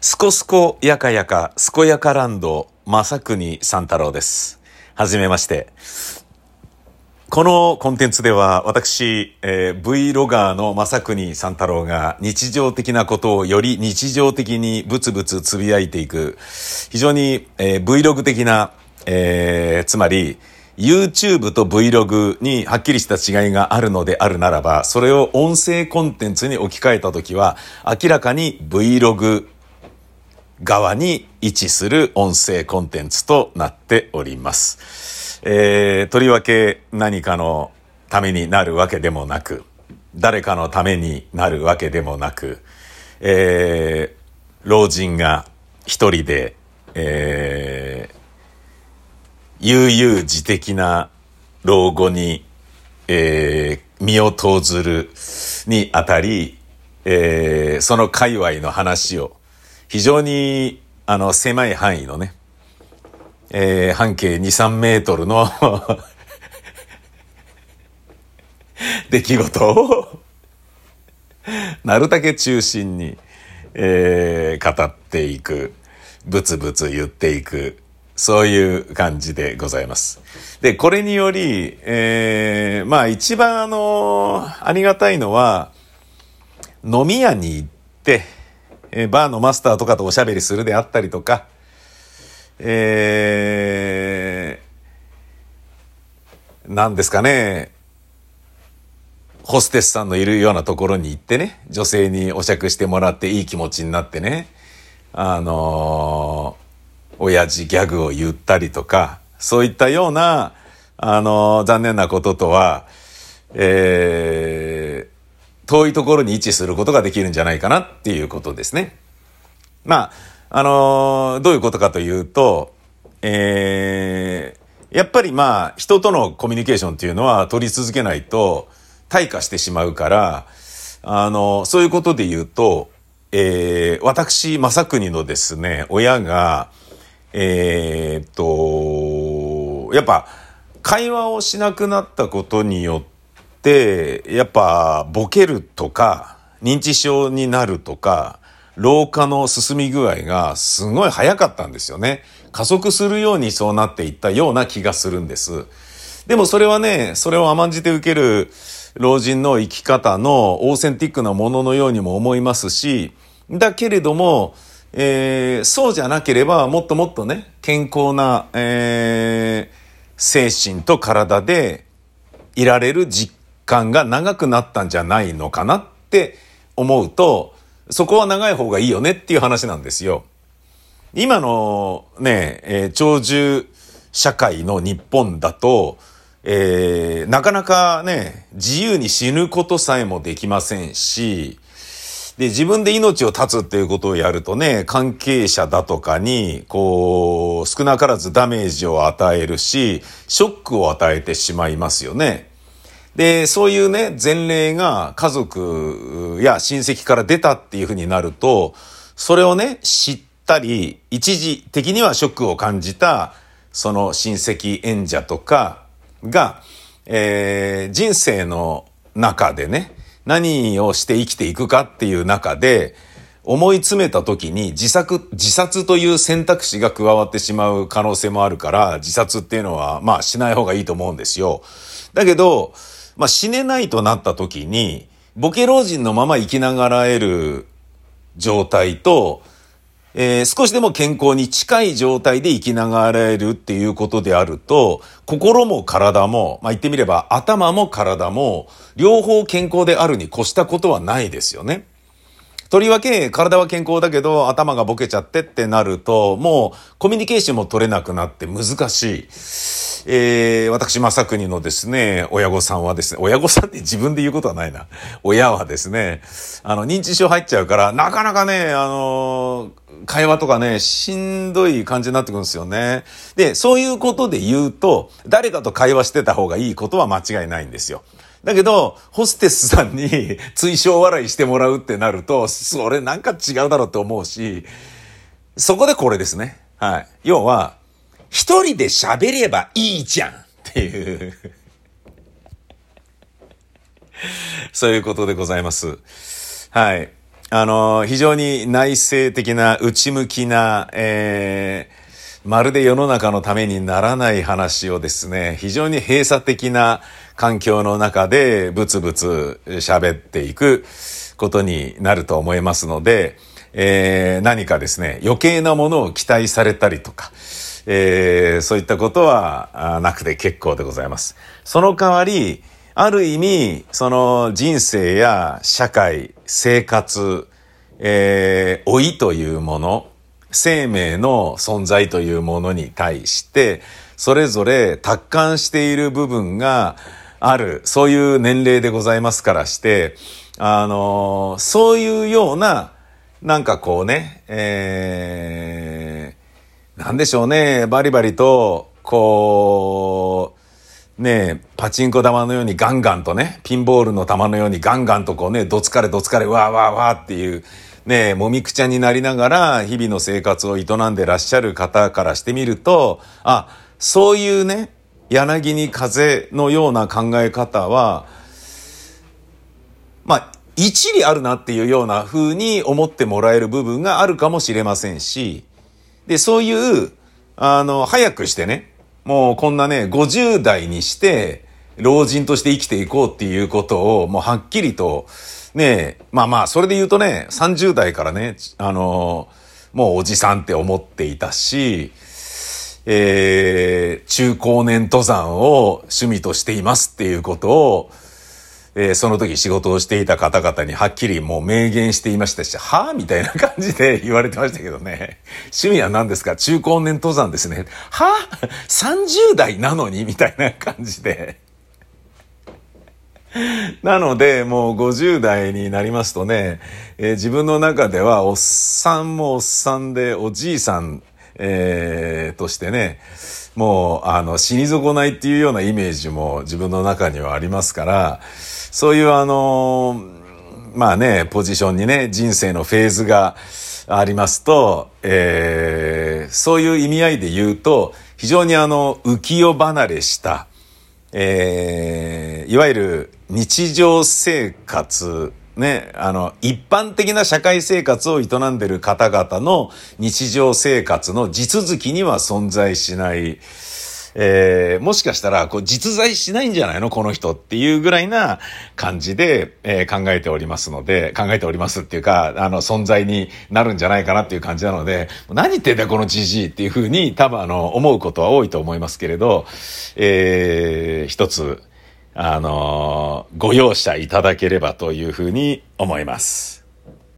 すこすこやかやか、すこやかランド、まさくに三太郎です。はじめまして。このコンテンツでは私、えー、Vlogger の正国三太郎が日常的なことをより日常的にブツブツつぶやいていく、非常に、えー、Vlog 的な、えー、つまり YouTube と Vlog にはっきりした違いがあるのであるならば、それを音声コンテンツに置き換えたときは、明らかに Vlog 側に位置する音声コンテンツとなっております。えー、とりわけ何かのためになるわけでもなく、誰かのためになるわけでもなく、えー、老人が一人で、えー、悠々自適な老後に、えー、身を投ずるにあたり、えー、その界隈の話を非常にあの狭い範囲のね、えー、半径2、3メートルの 出来事をなるだけ中心に、えー、語っていく、ブツブツ言っていく、そういう感じでございます。で、これにより、えー、まあ一番あの、ありがたいのは、飲み屋に行って、えー、バーのマスターとかとおしゃべりするであったりとか、えー、なんですかね、ホステスさんのいるようなところに行ってね、女性にお酌してもらっていい気持ちになってね、あのー、親父ギャグを言ったりとか、そういったような、あのー、残念なこととは、えー、遠いところに位置することができるんじゃないかなっていうことですね。まあ、あのー、どういうことかというと、えー、やっぱりまあ、人とのコミュニケーションっていうのは取り続けないと退化してしまうから、あのー、そういうことで言うと、えー、私、正国のですね、親が、えー、っと、やっぱ、会話をしなくなったことによって、やっぱ、ボケるとか、認知症になるとか、老化の進み具合がすごい早かったんですよね。加速するようにそうなっていったような気がするんです。でもそれはね、それを甘んじて受ける老人の生き方のオーセンティックなもののようにも思いますし、だけれども、えー、そうじゃなければもっともっとね、健康な、えー、精神と体でいられる実感が長くなったんじゃないのかなって思うと、そこは長い方がいいよねっていう話なんですよ。今のね、えー、長寿社会の日本だと、えー、なかなかね、自由に死ぬことさえもできませんし、で、自分で命を絶つっていうことをやるとね、関係者だとかに、こう、少なからずダメージを与えるし、ショックを与えてしまいますよね。で、そういうね、前例が家族や親戚から出たっていうふうになると、それをね、知ったり、一時的にはショックを感じた、その親戚演者とかが、えー、人生の中でね、何をして生きていくかっていう中で、思い詰めた時に自殺、自殺という選択肢が加わってしまう可能性もあるから、自殺っていうのは、まあしない方がいいと思うんですよ。だけど、まあ死ねないとなった時に、ボケ老人のまま生きながらえる状態と、えー、少しでも健康に近い状態で生きながらえるっていうことであると、心も体も、まあ、言ってみれば頭も体も、両方健康であるに越したことはないですよね。とりわけ、体は健康だけど、頭がボケちゃってってなると、もう、コミュニケーションも取れなくなって難しい。えー、私、正国のですね、親御さんはですね、親御さんって自分で言うことはないな。親はですね、あの、認知症入っちゃうから、なかなかね、あの会話とかね、しんどい感じになってくるんですよね。で、そういうことで言うと、誰かと会話してた方がいいことは間違いないんですよ。だけど、ホステスさんに 追奨笑いしてもらうってなると、それなんか違うだろうって思うし、そこでこれですね。はい。要は、一人で喋ればいいじゃんっていうそういうことでございます。はい。あの、非常に内省的な、内向きな、えー、まるで世の中のためにならない話をですね、非常に閉鎖的な環境の中でブツブツ喋っていくことになると思いますので、えー、何かですね、余計なものを期待されたりとか、えー、そういったことはなくて結構でございます。その代わり、ある意味、その人生や社会、生活、えー、老いというもの、生命の存在というものに対して、それぞれ達観している部分がある、そういう年齢でございますからして、あのー、そういうような、なんかこうね、えー、なんでしょうね、バリバリと、こう、ねパチンコ玉のようにガンガンとね、ピンボールの玉のようにガンガンとこうね、どつかれどつかれ、わーわーわーっていう、ねもみくちゃになりながら日々の生活を営んでらっしゃる方からしてみると、あ、そういうね、柳に風のような考え方は、まあ、一理あるなっていうような風に思ってもらえる部分があるかもしれませんし、で、そういう、あの、早くしてね、もうこんなね、50代にして、老人として生きていこうっていうことを、もうはっきりと、ね、まあまあ、それで言うとね、30代からね、あの、もうおじさんって思っていたし、えー、中高年登山を趣味としていますっていうことを、えー、その時仕事をしていた方々にはっきりもう明言していましたし、はぁみたいな感じで言われてましたけどね。趣味は何ですか？中高年登山ですね。はぁ ?30 代なのにみたいな感じで。なので、もう50代になりますとね、えー、自分の中ではおっさんもおっさんでおじいさん、えー、としてね、もう、あの、死に損ないっていうようなイメージも自分の中にはありますから、そういうあの、まあね、ポジションにね、人生のフェーズがありますと、えー、そういう意味合いで言うと、非常にあの、浮世離れした、えー、いわゆる日常生活、ね、あの、一般的な社会生活を営んでる方々の日常生活の地続きには存在しない、えー、もしかしたら、こう、実在しないんじゃないの？この人っていうぐらいな感じで、えー、考えておりますので、考えておりますっていうか、あの、存在になるんじゃないかなっていう感じなので、何言ってんだ、このじじいっていうふうに、多分あの、思うことは多いと思いますけれど、えー、一つ、あの、ご容赦いただければというふうに思います。